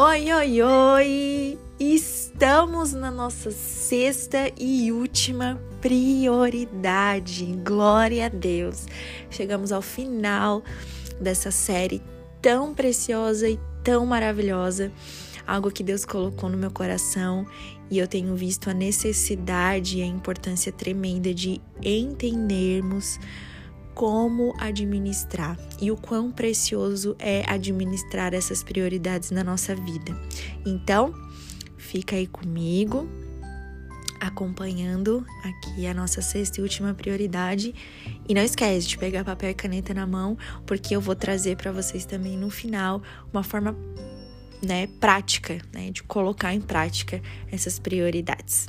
Oi, oi, oi! Estamos na nossa sexta e última prioridade. Glória a Deus! Chegamos ao final dessa série tão preciosa e tão maravilhosa. Algo que Deus colocou no meu coração e eu tenho visto a necessidade e a importância tremenda de entendermos como administrar e o quão precioso é administrar essas prioridades na nossa vida. Então, fica aí comigo, acompanhando aqui a nossa sexta e última prioridade. E não esquece de pegar papel e caneta na mão, porque eu vou trazer para vocês também no final uma forma né, prática, né, de colocar em prática essas prioridades.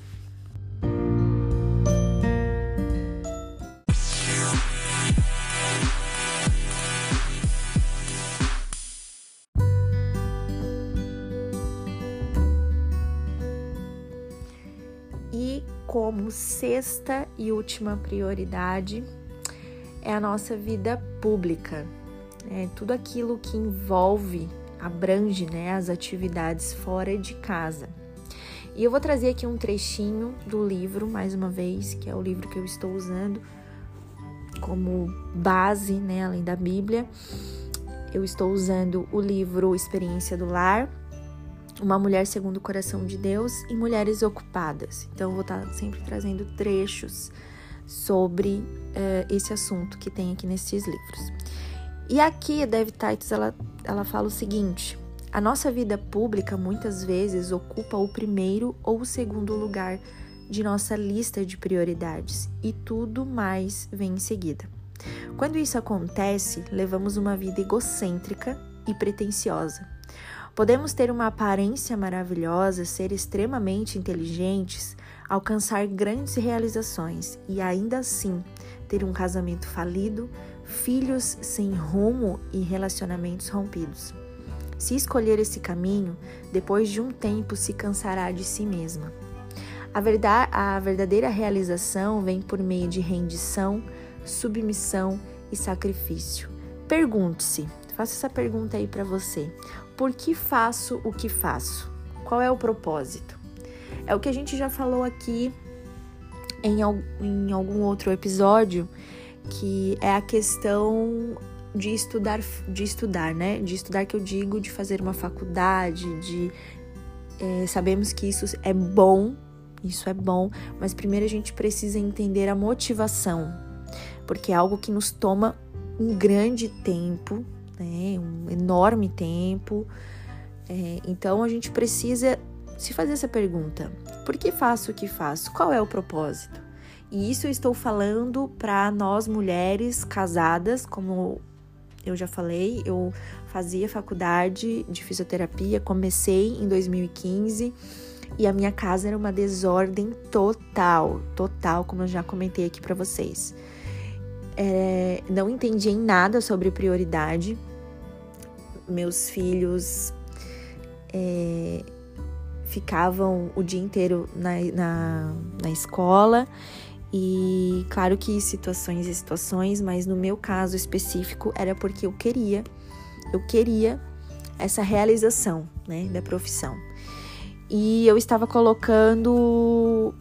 Como sexta e última prioridade é a nossa vida pública. É tudo aquilo que envolve, abrange né, as atividades fora de casa. E eu vou trazer aqui um trechinho do livro, mais uma vez, que é o livro que eu estou usando como base, né, além da Bíblia. Eu estou usando o livro Experiência do Lar, uma mulher segundo o coração de Deus e mulheres ocupadas. Então, eu vou estar sempre trazendo trechos sobre uh, esse assunto que tem aqui nesses livros. E aqui a Dev Titus ela, ela fala o seguinte: a nossa vida pública muitas vezes ocupa o primeiro ou o segundo lugar de nossa lista de prioridades e tudo mais vem em seguida. Quando isso acontece, levamos uma vida egocêntrica e pretensiosa Podemos ter uma aparência maravilhosa, ser extremamente inteligentes, alcançar grandes realizações e ainda assim ter um casamento falido, filhos sem rumo e relacionamentos rompidos. Se escolher esse caminho, depois de um tempo se cansará de si mesma. A, verdade, a verdadeira realização vem por meio de rendição, submissão e sacrifício. Pergunte-se, faça essa pergunta aí para você por que faço o que faço? Qual é o propósito? É o que a gente já falou aqui em, em algum outro episódio, que é a questão de estudar, de estudar, né? De estudar que eu digo, de fazer uma faculdade, de é, sabemos que isso é bom, isso é bom, mas primeiro a gente precisa entender a motivação, porque é algo que nos toma um grande tempo né? Um enorme tempo. É, então a gente precisa se fazer essa pergunta: por que faço o que faço? Qual é o propósito? E isso eu estou falando para nós mulheres casadas, como eu já falei, eu fazia faculdade de fisioterapia, comecei em 2015 e a minha casa era uma desordem total, total, como eu já comentei aqui para vocês. É, não entendi em nada sobre prioridade, meus filhos é, ficavam o dia inteiro na, na, na escola. E claro que situações e situações, mas no meu caso específico era porque eu queria, eu queria essa realização, né, da profissão. E eu estava colocando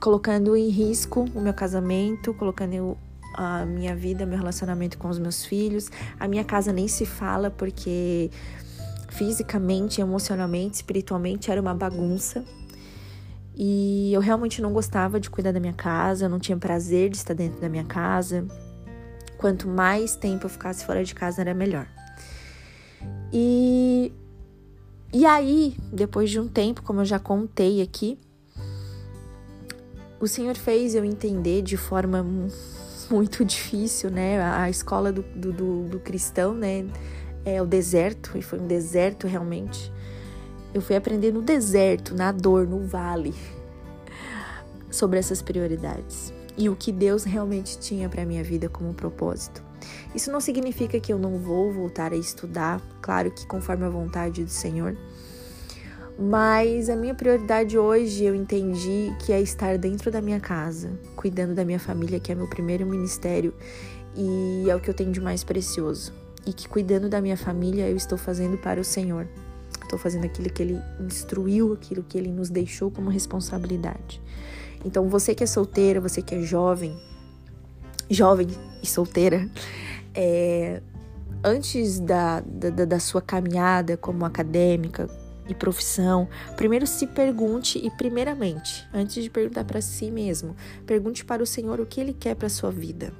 colocando em risco o meu casamento, colocando a minha vida, meu relacionamento com os meus filhos. A minha casa nem se fala porque fisicamente, emocionalmente, espiritualmente era uma bagunça. E eu realmente não gostava de cuidar da minha casa, eu não tinha prazer de estar dentro da minha casa. Quanto mais tempo eu ficasse fora de casa, era melhor. E, e aí, depois de um tempo, como eu já contei aqui, o Senhor fez eu entender de forma muito difícil, né? A escola do, do, do, do cristão, né? É o deserto, e foi um deserto realmente. Eu fui aprender no deserto, na dor, no vale, sobre essas prioridades e o que Deus realmente tinha para minha vida como propósito. Isso não significa que eu não vou voltar a estudar, claro que conforme a vontade do Senhor, mas a minha prioridade hoje eu entendi que é estar dentro da minha casa, cuidando da minha família, que é meu primeiro ministério e é o que eu tenho de mais precioso. E que cuidando da minha família eu estou fazendo para o Senhor. estou fazendo aquilo que Ele instruiu, aquilo que Ele nos deixou como responsabilidade. Então, você que é solteira, você que é jovem, jovem e solteira, é, antes da, da, da sua caminhada como acadêmica e profissão, primeiro se pergunte e primeiramente, antes de perguntar para si mesmo, pergunte para o Senhor o que ele quer para sua vida.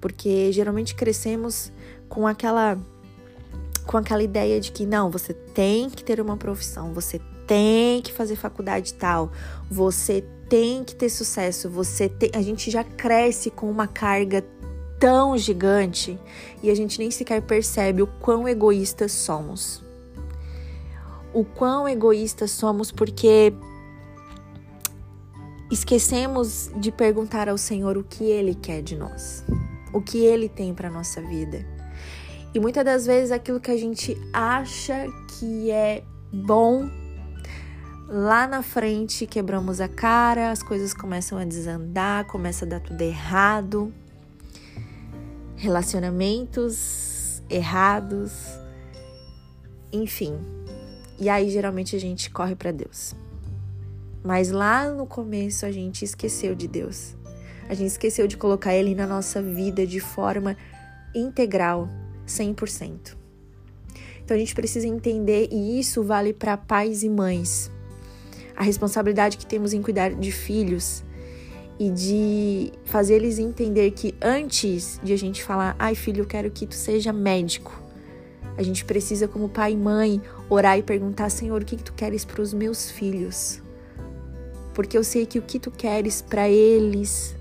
Porque geralmente crescemos com aquela com aquela ideia de que não, você tem que ter uma profissão, você tem que fazer faculdade tal, você tem que ter sucesso, você tem, a gente já cresce com uma carga tão gigante e a gente nem sequer percebe o quão egoístas somos. O quão egoístas somos porque esquecemos de perguntar ao Senhor o que Ele quer de nós, o que Ele tem para nossa vida. E muitas das vezes aquilo que a gente acha que é bom, lá na frente quebramos a cara, as coisas começam a desandar, começa a dar tudo errado relacionamentos errados, enfim. E aí geralmente a gente corre para Deus. Mas lá no começo a gente esqueceu de Deus. A gente esqueceu de colocar ele na nossa vida de forma integral, 100%. Então a gente precisa entender e isso vale para pais e mães. A responsabilidade que temos em cuidar de filhos e de fazer eles entender que antes de a gente falar, ai filho, eu quero que tu seja médico, a gente precisa, como pai e mãe, orar e perguntar, Senhor, o que, que tu queres para os meus filhos? Porque eu sei que o que tu queres para eles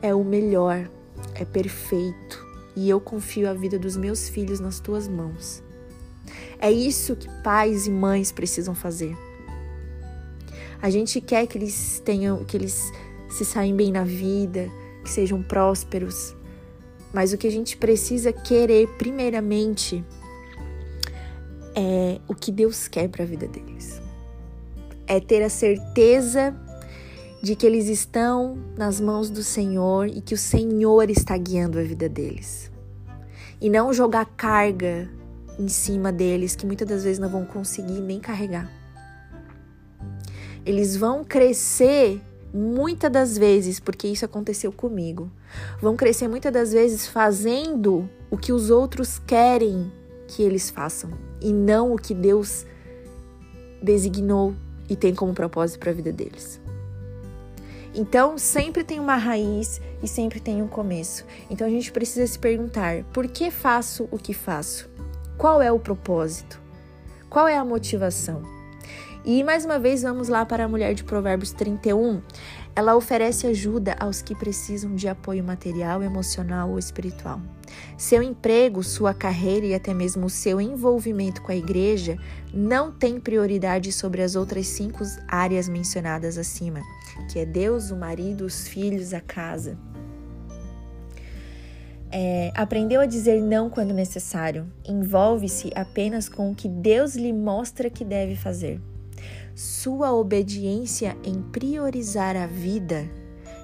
é o melhor, é perfeito, e eu confio a vida dos meus filhos nas tuas mãos. É isso que pais e mães precisam fazer. A gente quer que eles tenham, que eles se saem bem na vida, que sejam prósperos. Mas o que a gente precisa querer, primeiramente, é o que Deus quer para a vida deles. É ter a certeza de que eles estão nas mãos do Senhor e que o Senhor está guiando a vida deles. E não jogar carga em cima deles que muitas das vezes não vão conseguir nem carregar. Eles vão crescer muitas das vezes, porque isso aconteceu comigo, vão crescer muitas das vezes fazendo o que os outros querem que eles façam e não o que Deus designou e tem como propósito para a vida deles. Então, sempre tem uma raiz e sempre tem um começo. Então, a gente precisa se perguntar: por que faço o que faço? Qual é o propósito? Qual é a motivação? E mais uma vez vamos lá para a mulher de Provérbios 31. Ela oferece ajuda aos que precisam de apoio material, emocional ou espiritual. Seu emprego, sua carreira e até mesmo o seu envolvimento com a igreja não tem prioridade sobre as outras cinco áreas mencionadas acima, que é Deus, o marido, os filhos, a casa. É, aprendeu a dizer não quando necessário. Envolve-se apenas com o que Deus lhe mostra que deve fazer. Sua obediência em priorizar a vida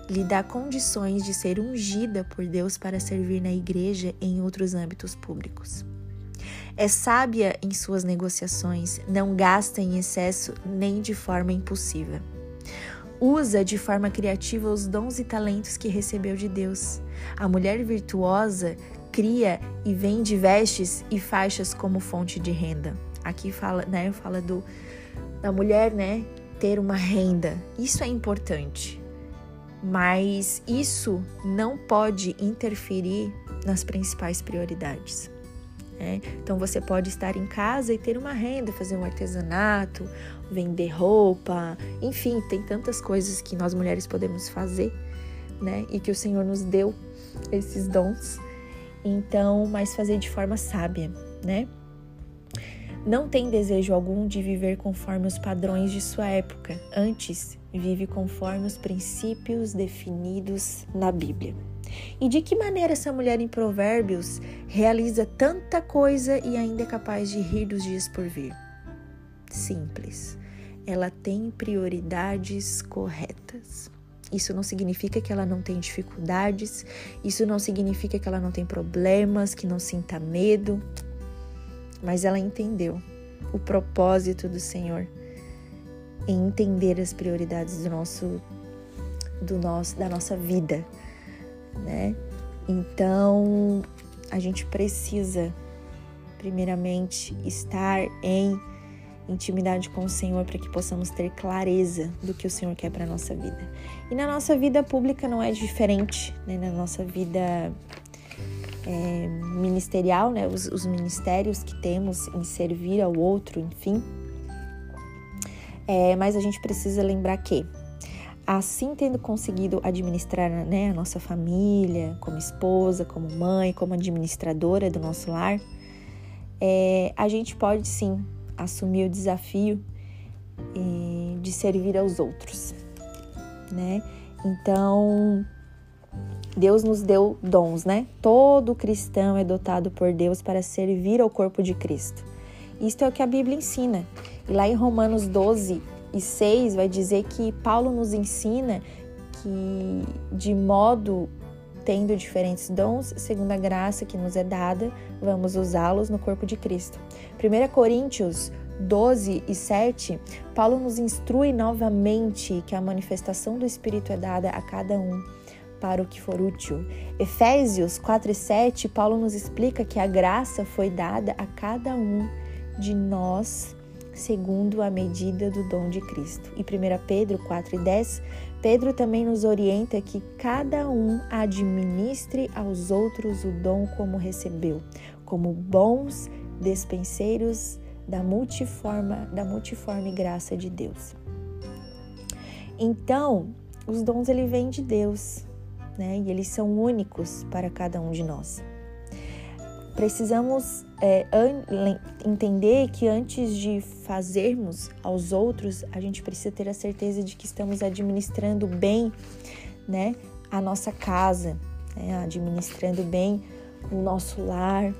lhe dá condições de ser ungida por Deus para servir na igreja e em outros âmbitos públicos. É sábia em suas negociações, não gasta em excesso nem de forma impulsiva. Usa de forma criativa os dons e talentos que recebeu de Deus. A mulher virtuosa cria e vende vestes e faixas como fonte de renda. Aqui fala, né, fala do da mulher, né, ter uma renda. Isso é importante. Mas isso não pode interferir nas principais prioridades. Né? Então você pode estar em casa e ter uma renda, fazer um artesanato, vender roupa, enfim, tem tantas coisas que nós mulheres podemos fazer, né? E que o Senhor nos deu esses dons. Então, mas fazer de forma sábia, né? Não tem desejo algum de viver conforme os padrões de sua época, antes, vive conforme os princípios definidos na Bíblia. E de que maneira essa mulher em Provérbios realiza tanta coisa e ainda é capaz de rir dos dias por vir? Simples. Ela tem prioridades corretas. Isso não significa que ela não tem dificuldades, isso não significa que ela não tem problemas, que não sinta medo mas ela entendeu o propósito do Senhor em entender as prioridades do nosso do nosso da nossa vida, né? Então, a gente precisa primeiramente estar em intimidade com o Senhor para que possamos ter clareza do que o Senhor quer para nossa vida. E na nossa vida pública não é diferente, né? na nossa vida é, ministerial, né? Os, os, ministérios que temos em servir ao outro, enfim. É, mas a gente precisa lembrar que, assim tendo conseguido administrar né, a nossa família, como esposa, como mãe, como administradora do nosso lar, é, a gente pode sim assumir o desafio eh, de servir aos outros, né? Então, Deus nos deu dons, né? Todo cristão é dotado por Deus para servir ao corpo de Cristo. Isto é o que a Bíblia ensina. E lá em Romanos 12 e 6 vai dizer que Paulo nos ensina que de modo tendo diferentes dons, segundo a graça que nos é dada, vamos usá-los no corpo de Cristo. 1 Coríntios 12 e 7, Paulo nos instrui novamente que a manifestação do Espírito é dada a cada um para o que for útil. Efésios 4 e 7, Paulo nos explica que a graça foi dada a cada um de nós segundo a medida do dom de Cristo. E 1 Pedro 4 e 10, Pedro também nos orienta que cada um administre aos outros o dom como recebeu, como bons despenseiros da multiforme, da multiforme graça de Deus. Então, os dons ele vêm de Deus, né? E eles são únicos para cada um de nós. Precisamos é, entender que antes de fazermos aos outros, a gente precisa ter a certeza de que estamos administrando bem, né, a nossa casa, né, administrando bem o nosso lar,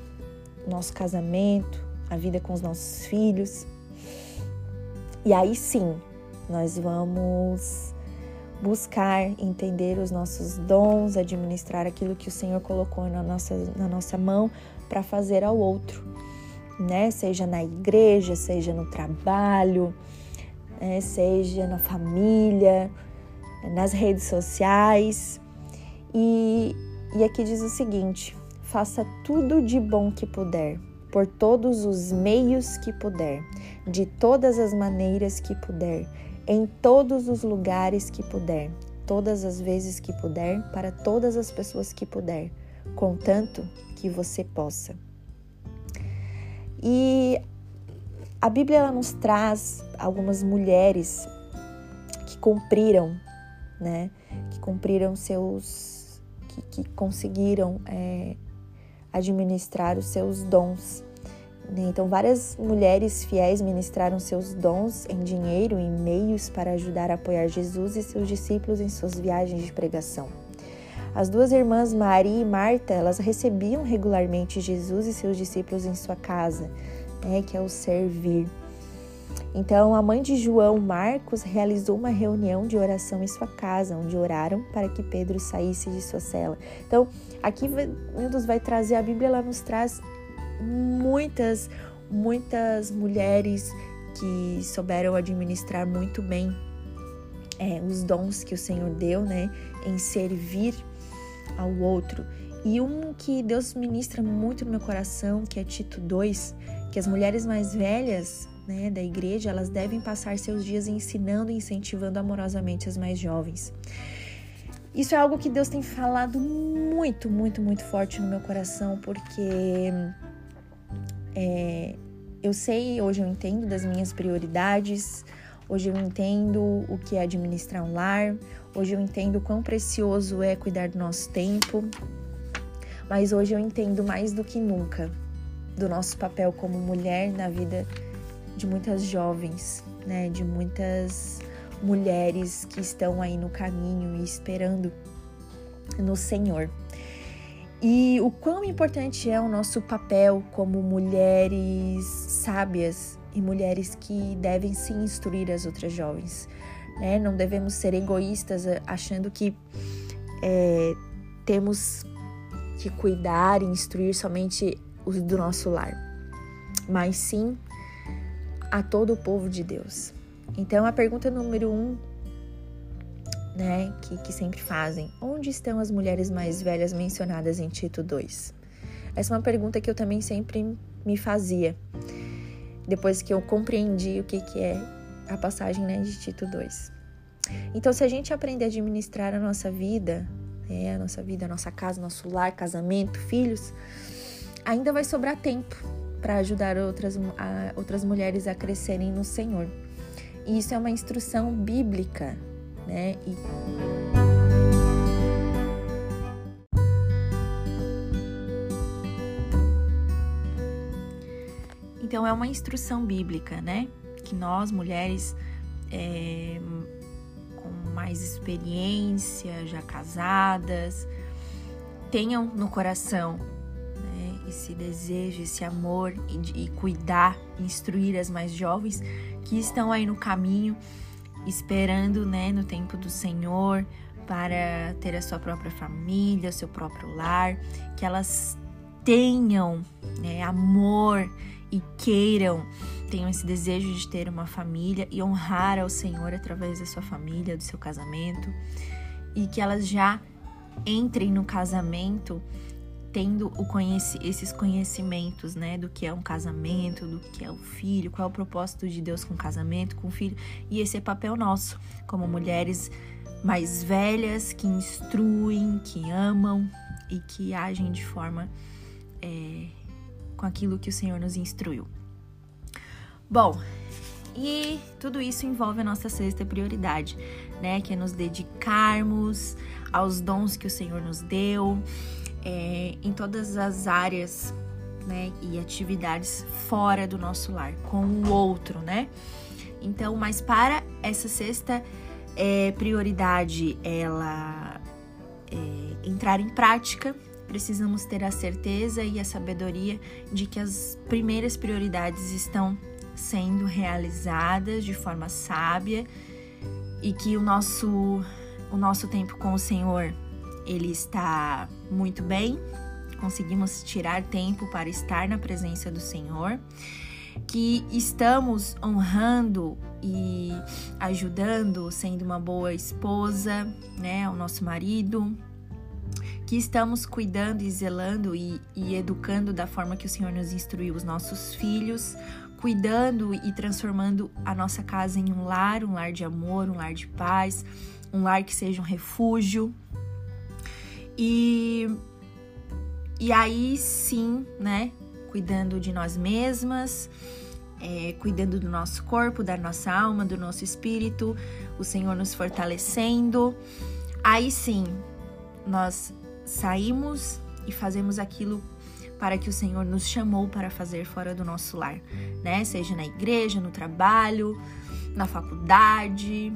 o nosso casamento, a vida com os nossos filhos. E aí sim, nós vamos buscar entender os nossos dons, administrar aquilo que o Senhor colocou na nossa, na nossa mão para fazer ao outro, né? Seja na igreja, seja no trabalho, né? seja na família, nas redes sociais. E, e aqui diz o seguinte: faça tudo de bom que puder por todos os meios que puder, de todas as maneiras que puder, em todos os lugares que puder, todas as vezes que puder, para todas as pessoas que puder, contanto que você possa. E a Bíblia ela nos traz algumas mulheres que cumpriram, né? Que cumpriram seus, que, que conseguiram é, administrar os seus dons. Né? Então, várias mulheres fiéis ministraram seus dons em dinheiro e meios para ajudar a apoiar Jesus e seus discípulos em suas viagens de pregação. As duas irmãs Maria e Marta, elas recebiam regularmente Jesus e seus discípulos em sua casa, né, que é o servir. Então, a mãe de João, Marcos, realizou uma reunião de oração em sua casa, onde oraram para que Pedro saísse de sua cela. Então, aqui Deus vai trazer a Bíblia, ela nos traz muitas, muitas mulheres que souberam administrar muito bem é, os dons que o Senhor deu, né, em servir ao outro. E um que Deus ministra muito no meu coração, que é Tito 2, que as mulheres mais velhas né, da igreja, elas devem passar seus dias ensinando e incentivando amorosamente as mais jovens. Isso é algo que Deus tem falado muito, muito, muito forte no meu coração, porque é, eu sei, hoje eu entendo das minhas prioridades, hoje eu entendo o que é administrar um lar, hoje eu entendo o quão precioso é cuidar do nosso tempo, mas hoje eu entendo mais do que nunca do nosso papel como mulher na vida de muitas jovens, né, de muitas mulheres que estão aí no caminho e esperando no Senhor. E o quão importante é o nosso papel como mulheres sábias e mulheres que devem se instruir as outras jovens. Né? Não devemos ser egoístas achando que é, temos que cuidar e instruir somente os do nosso lar, mas sim a todo o povo de Deus. Então, a pergunta número um, né, que, que sempre fazem: onde estão as mulheres mais velhas mencionadas em Tito 2? Essa é uma pergunta que eu também sempre me fazia, depois que eu compreendi o que, que é a passagem né, de Tito 2. Então, se a gente aprender a administrar a nossa vida, é, a nossa vida, a nossa casa, nosso lar, casamento, filhos, ainda vai sobrar tempo para ajudar outras, a, outras mulheres a crescerem no Senhor. E isso é uma instrução bíblica, né? E... Então é uma instrução bíblica, né? Que nós mulheres é, com mais experiência, já casadas, tenham no coração né, esse desejo, esse amor e, e cuidar, instruir as mais jovens que estão aí no caminho, esperando né, no tempo do Senhor para ter a sua própria família, seu próprio lar, que elas tenham né, amor e queiram, tenham esse desejo de ter uma família e honrar ao Senhor através da sua família, do seu casamento, e que elas já entrem no casamento tendo conheci esses conhecimentos, né, do que é um casamento, do que é o filho, qual é o propósito de Deus com o casamento, com o filho, e esse é papel nosso, como mulheres mais velhas que instruem, que amam e que agem de forma é, com aquilo que o Senhor nos instruiu. Bom, e tudo isso envolve a nossa sexta prioridade, né? Que é nos dedicarmos aos dons que o Senhor nos deu, é, em todas as áreas, né? E atividades fora do nosso lar, com o outro, né? Então, mas para essa sexta é, prioridade, ela é, entrar em prática, precisamos ter a certeza e a sabedoria de que as primeiras prioridades estão sendo realizadas de forma sábia e que o nosso o nosso tempo com o Senhor ele está muito bem. Conseguimos tirar tempo para estar na presença do Senhor, que estamos honrando e ajudando, sendo uma boa esposa, né, ao nosso marido, que estamos cuidando e zelando e, e educando da forma que o Senhor nos instruiu os nossos filhos, cuidando e transformando a nossa casa em um lar, um lar de amor, um lar de paz, um lar que seja um refúgio. E, e aí sim, né, cuidando de nós mesmas, é, cuidando do nosso corpo, da nossa alma, do nosso espírito, o Senhor nos fortalecendo. Aí sim, nós saímos e fazemos aquilo para que o Senhor nos chamou para fazer fora do nosso lar, né? Seja na igreja, no trabalho, na faculdade,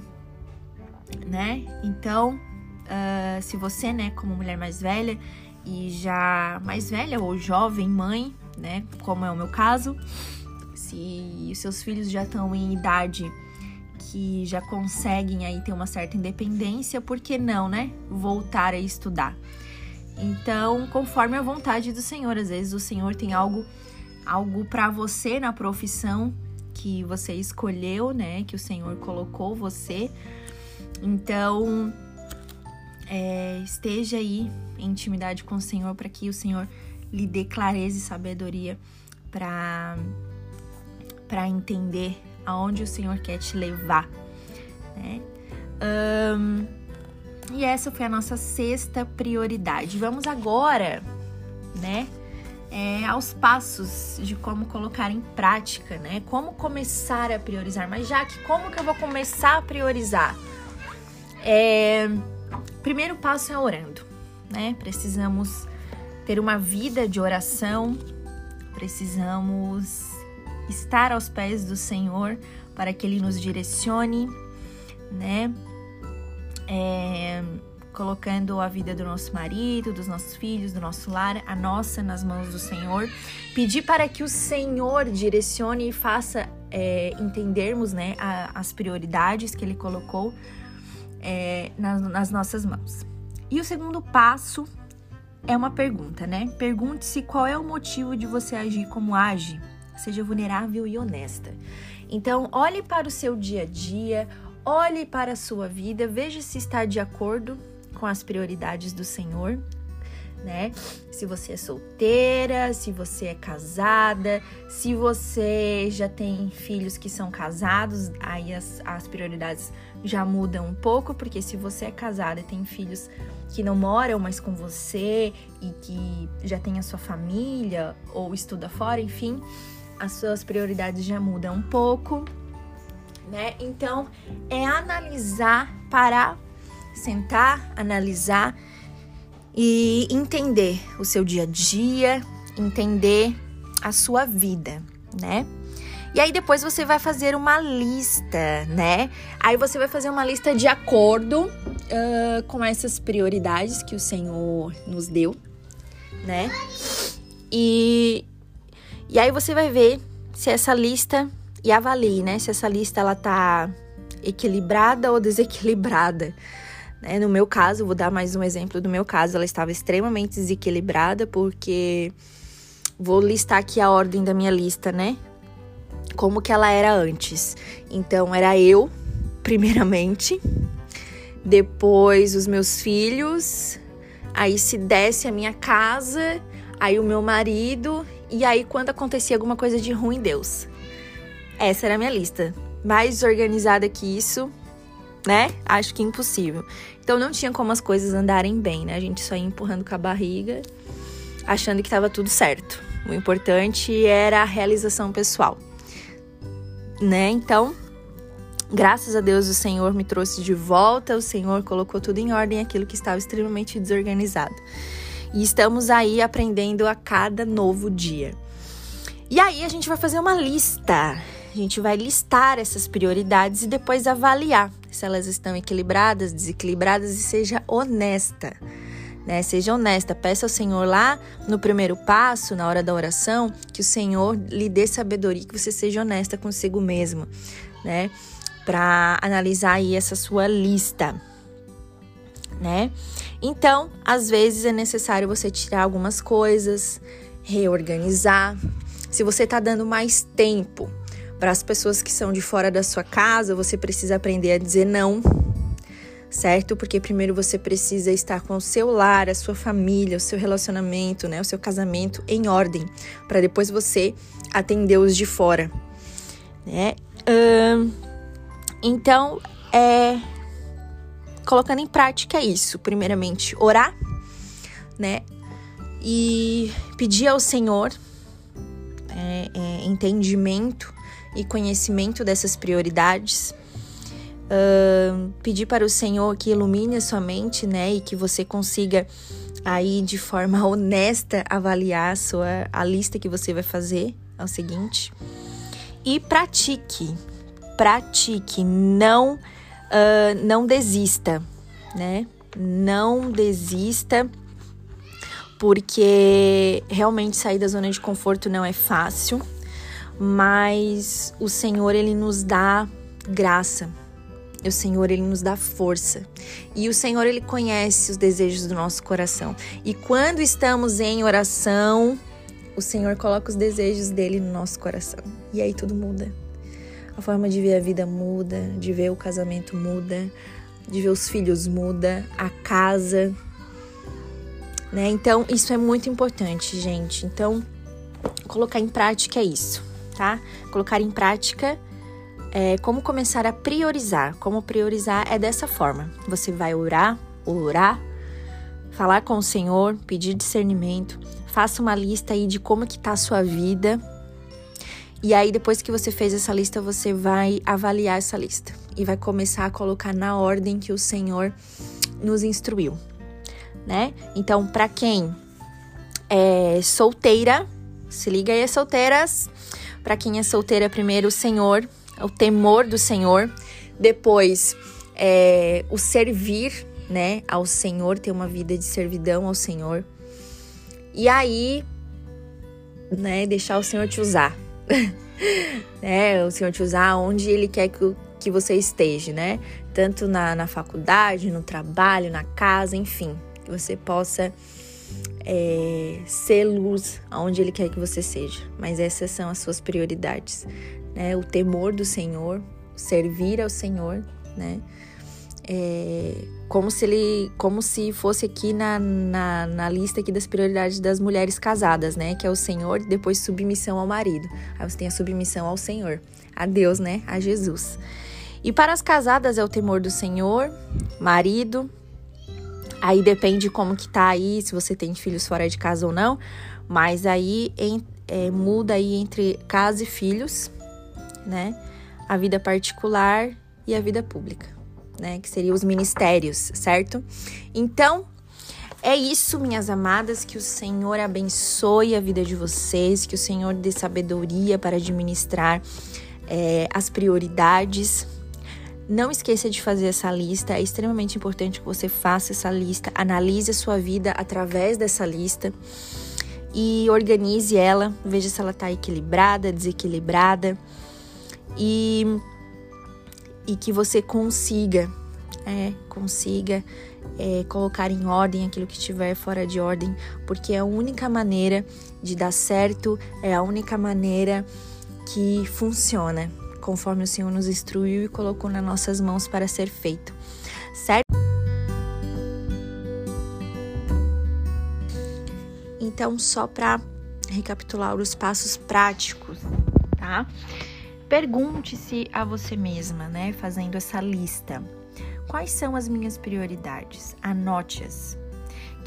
né? Então, uh, se você, né, como mulher mais velha e já mais velha ou jovem mãe, né, como é o meu caso, se os seus filhos já estão em idade que já conseguem aí ter uma certa independência, por que não, né, voltar a estudar? Então, conforme a vontade do Senhor, às vezes o Senhor tem algo algo para você na profissão que você escolheu, né, que o Senhor colocou você. Então, é, esteja aí em intimidade com o Senhor para que o Senhor lhe dê clareza e sabedoria para para entender aonde o Senhor quer te levar, né? Um, e essa foi a nossa sexta prioridade. Vamos agora, né, é, aos passos de como colocar em prática, né? Como começar a priorizar. Mas já que como que eu vou começar a priorizar? É, primeiro passo é orando, né? Precisamos ter uma vida de oração, precisamos estar aos pés do Senhor para que Ele nos direcione, né? é, colocando a vida do nosso marido, dos nossos filhos, do nosso lar, a nossa nas mãos do Senhor. Pedir para que o Senhor direcione e faça é, entendermos né, a, as prioridades que Ele colocou é, nas, nas nossas mãos. E o segundo passo é uma pergunta, né? Pergunte-se qual é o motivo de você agir como age. Seja vulnerável e honesta. Então, olhe para o seu dia a dia, olhe para a sua vida, veja se está de acordo com as prioridades do Senhor, né? Se você é solteira, se você é casada, se você já tem filhos que são casados, aí as, as prioridades já mudam um pouco, porque se você é casada e tem filhos que não moram mais com você e que já tem a sua família ou estuda fora, enfim, as suas prioridades já mudam um pouco, né? Então, é analisar, parar, sentar, analisar e entender o seu dia a dia, entender a sua vida, né? E aí depois você vai fazer uma lista, né? Aí você vai fazer uma lista de acordo uh, com essas prioridades que o Senhor nos deu, né? E, e aí você vai ver se essa lista e avalie, né? Se essa lista ela tá equilibrada ou desequilibrada. Né? No meu caso, vou dar mais um exemplo do meu caso, ela estava extremamente desequilibrada porque vou listar aqui a ordem da minha lista, né? como que ela era antes. Então era eu, primeiramente, depois os meus filhos, aí se desce a minha casa, aí o meu marido e aí quando acontecia alguma coisa de ruim, Deus. Essa era a minha lista. Mais organizada que isso, né? Acho que impossível. Então não tinha como as coisas andarem bem, né? A gente só ia empurrando com a barriga, achando que estava tudo certo. O importante era a realização pessoal né? Então, graças a Deus o Senhor me trouxe de volta, o Senhor colocou tudo em ordem, aquilo que estava extremamente desorganizado. E estamos aí aprendendo a cada novo dia. E aí a gente vai fazer uma lista. A gente vai listar essas prioridades e depois avaliar se elas estão equilibradas, desequilibradas e seja honesta né? Seja honesta, peça ao Senhor lá no primeiro passo, na hora da oração, que o Senhor lhe dê sabedoria, que você seja honesta consigo mesmo, né? Para analisar aí essa sua lista, né? Então, às vezes é necessário você tirar algumas coisas, reorganizar. Se você está dando mais tempo para as pessoas que são de fora da sua casa, você precisa aprender a dizer não certo? Porque primeiro você precisa estar com o seu lar, a sua família, o seu relacionamento, né, o seu casamento em ordem, para depois você atender os de fora, né? então, é colocando em prática isso, primeiramente orar, né? E pedir ao Senhor é, é, entendimento e conhecimento dessas prioridades. Uh, pedir para o Senhor que ilumine a sua mente, né, e que você consiga aí de forma honesta avaliar a sua a lista que você vai fazer é o seguinte. E pratique, pratique, não uh, não desista, né? Não desista porque realmente sair da zona de conforto não é fácil, mas o Senhor ele nos dá graça, o Senhor ele nos dá força. E o Senhor ele conhece os desejos do nosso coração. E quando estamos em oração, o Senhor coloca os desejos dele no nosso coração. E aí tudo muda. A forma de ver a vida muda, de ver o casamento muda, de ver os filhos muda, a casa, né? Então, isso é muito importante, gente. Então, colocar em prática é isso, tá? Colocar em prática é, como começar a priorizar. Como priorizar é dessa forma: você vai orar, orar, falar com o Senhor, pedir discernimento, faça uma lista aí de como que tá a sua vida. E aí depois que você fez essa lista, você vai avaliar essa lista e vai começar a colocar na ordem que o Senhor nos instruiu, né? Então, para quem é solteira, se liga aí, solteiras. Para quem é solteira, primeiro o Senhor o temor do Senhor, depois é, o servir, né, ao Senhor, ter uma vida de servidão ao Senhor. E aí, né, deixar o Senhor te usar. né, o Senhor te usar onde Ele quer que, que você esteja, né? Tanto na, na faculdade, no trabalho, na casa, enfim. Que você possa é, ser luz aonde Ele quer que você seja. Mas essas são as suas prioridades né? O temor do Senhor, servir ao Senhor, né? É, como se ele, como se fosse aqui na, na, na, lista aqui das prioridades das mulheres casadas, né? Que é o Senhor, depois submissão ao marido. Aí você tem a submissão ao Senhor, a Deus, né? A Jesus. E para as casadas é o temor do Senhor, marido. Aí depende como que tá aí, se você tem filhos fora de casa ou não. Mas aí em, é, muda aí entre casa e filhos, né? A vida particular e a vida pública né? Que seriam os ministérios, certo? Então, é isso, minhas amadas, que o Senhor abençoe a vida de vocês, que o Senhor dê sabedoria para administrar é, as prioridades. Não esqueça de fazer essa lista, é extremamente importante que você faça essa lista, analise a sua vida através dessa lista e organize ela, veja se ela está equilibrada, desequilibrada e e que você consiga, é, consiga é, colocar em ordem aquilo que estiver fora de ordem, porque é a única maneira de dar certo, é a única maneira que funciona, conforme o Senhor nos instruiu e colocou nas nossas mãos para ser feito, certo? Então, só para recapitular os passos práticos, tá? Pergunte-se a você mesma, né, fazendo essa lista. Quais são as minhas prioridades? Anote-as.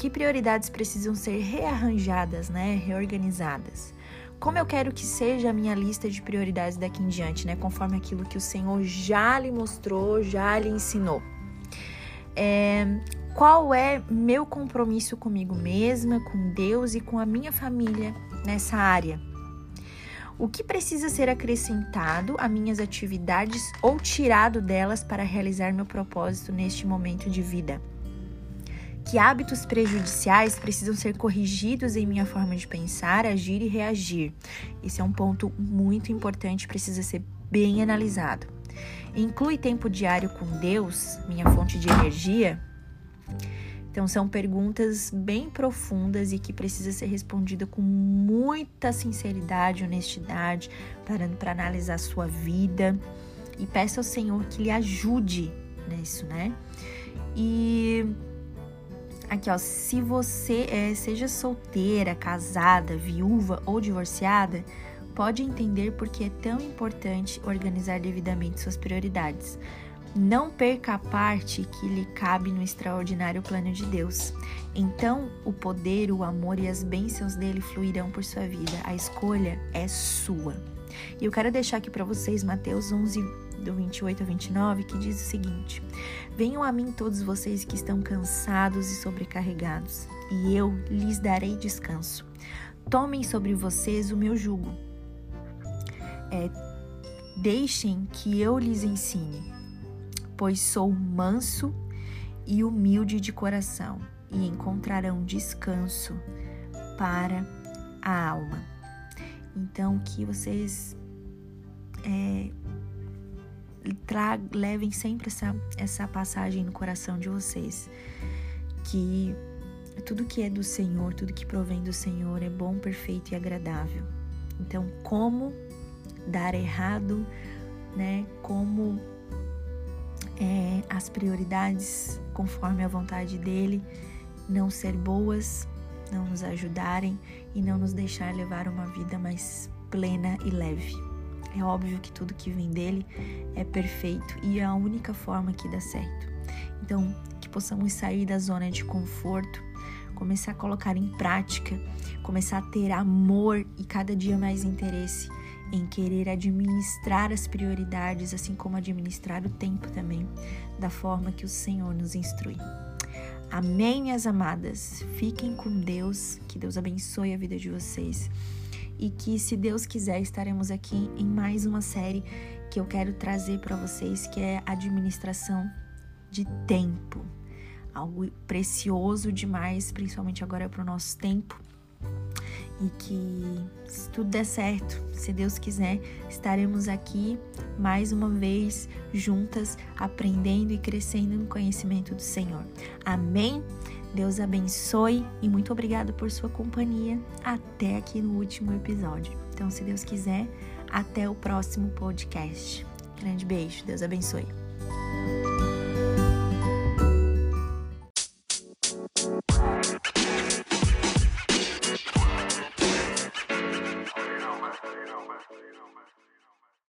Que prioridades precisam ser rearranjadas, né, reorganizadas? Como eu quero que seja a minha lista de prioridades daqui em diante, né, conforme aquilo que o Senhor já lhe mostrou, já lhe ensinou. É, qual é meu compromisso comigo mesma, com Deus e com a minha família nessa área? o que precisa ser acrescentado a minhas atividades ou tirado delas para realizar meu propósito neste momento de vida. Que hábitos prejudiciais precisam ser corrigidos em minha forma de pensar, agir e reagir. Esse é um ponto muito importante, precisa ser bem analisado. Inclui tempo diário com Deus, minha fonte de energia? Então são perguntas bem profundas e que precisa ser respondida com muita sinceridade, honestidade, parando para analisar a sua vida e peça ao Senhor que lhe ajude nisso, né? E aqui ó, se você é, seja solteira, casada, viúva ou divorciada, pode entender porque é tão importante organizar devidamente suas prioridades. Não perca a parte que lhe cabe no extraordinário plano de Deus. Então, o poder, o amor e as bênçãos dele fluirão por sua vida. A escolha é sua. E eu quero deixar aqui para vocês Mateus 11, do 28 a 29, que diz o seguinte: Venham a mim todos vocês que estão cansados e sobrecarregados, e eu lhes darei descanso. Tomem sobre vocês o meu jugo. É, deixem que eu lhes ensine pois sou manso e humilde de coração, e encontrarão descanso para a alma. Então, que vocês é, tra levem sempre essa, essa passagem no coração de vocês, que tudo que é do Senhor, tudo que provém do Senhor é bom, perfeito e agradável. Então, como dar errado, né? Como é, as prioridades conforme a vontade dele, não ser boas, não nos ajudarem e não nos deixar levar uma vida mais plena e leve. É óbvio que tudo que vem dele é perfeito e é a única forma que dá certo. Então, que possamos sair da zona de conforto, começar a colocar em prática, começar a ter amor e cada dia mais interesse em querer administrar as prioridades, assim como administrar o tempo também, da forma que o Senhor nos instrui. Amém, minhas amadas. Fiquem com Deus, que Deus abençoe a vida de vocês. E que, se Deus quiser, estaremos aqui em mais uma série que eu quero trazer para vocês, que é administração de tempo. Algo precioso demais, principalmente agora para o nosso tempo e que se tudo der certo, se Deus quiser, estaremos aqui mais uma vez juntas aprendendo e crescendo no conhecimento do Senhor. Amém. Deus abençoe e muito obrigado por sua companhia até aqui no último episódio. Então, se Deus quiser, Até o próximo podcast. Grande beijo, Deus abençoe.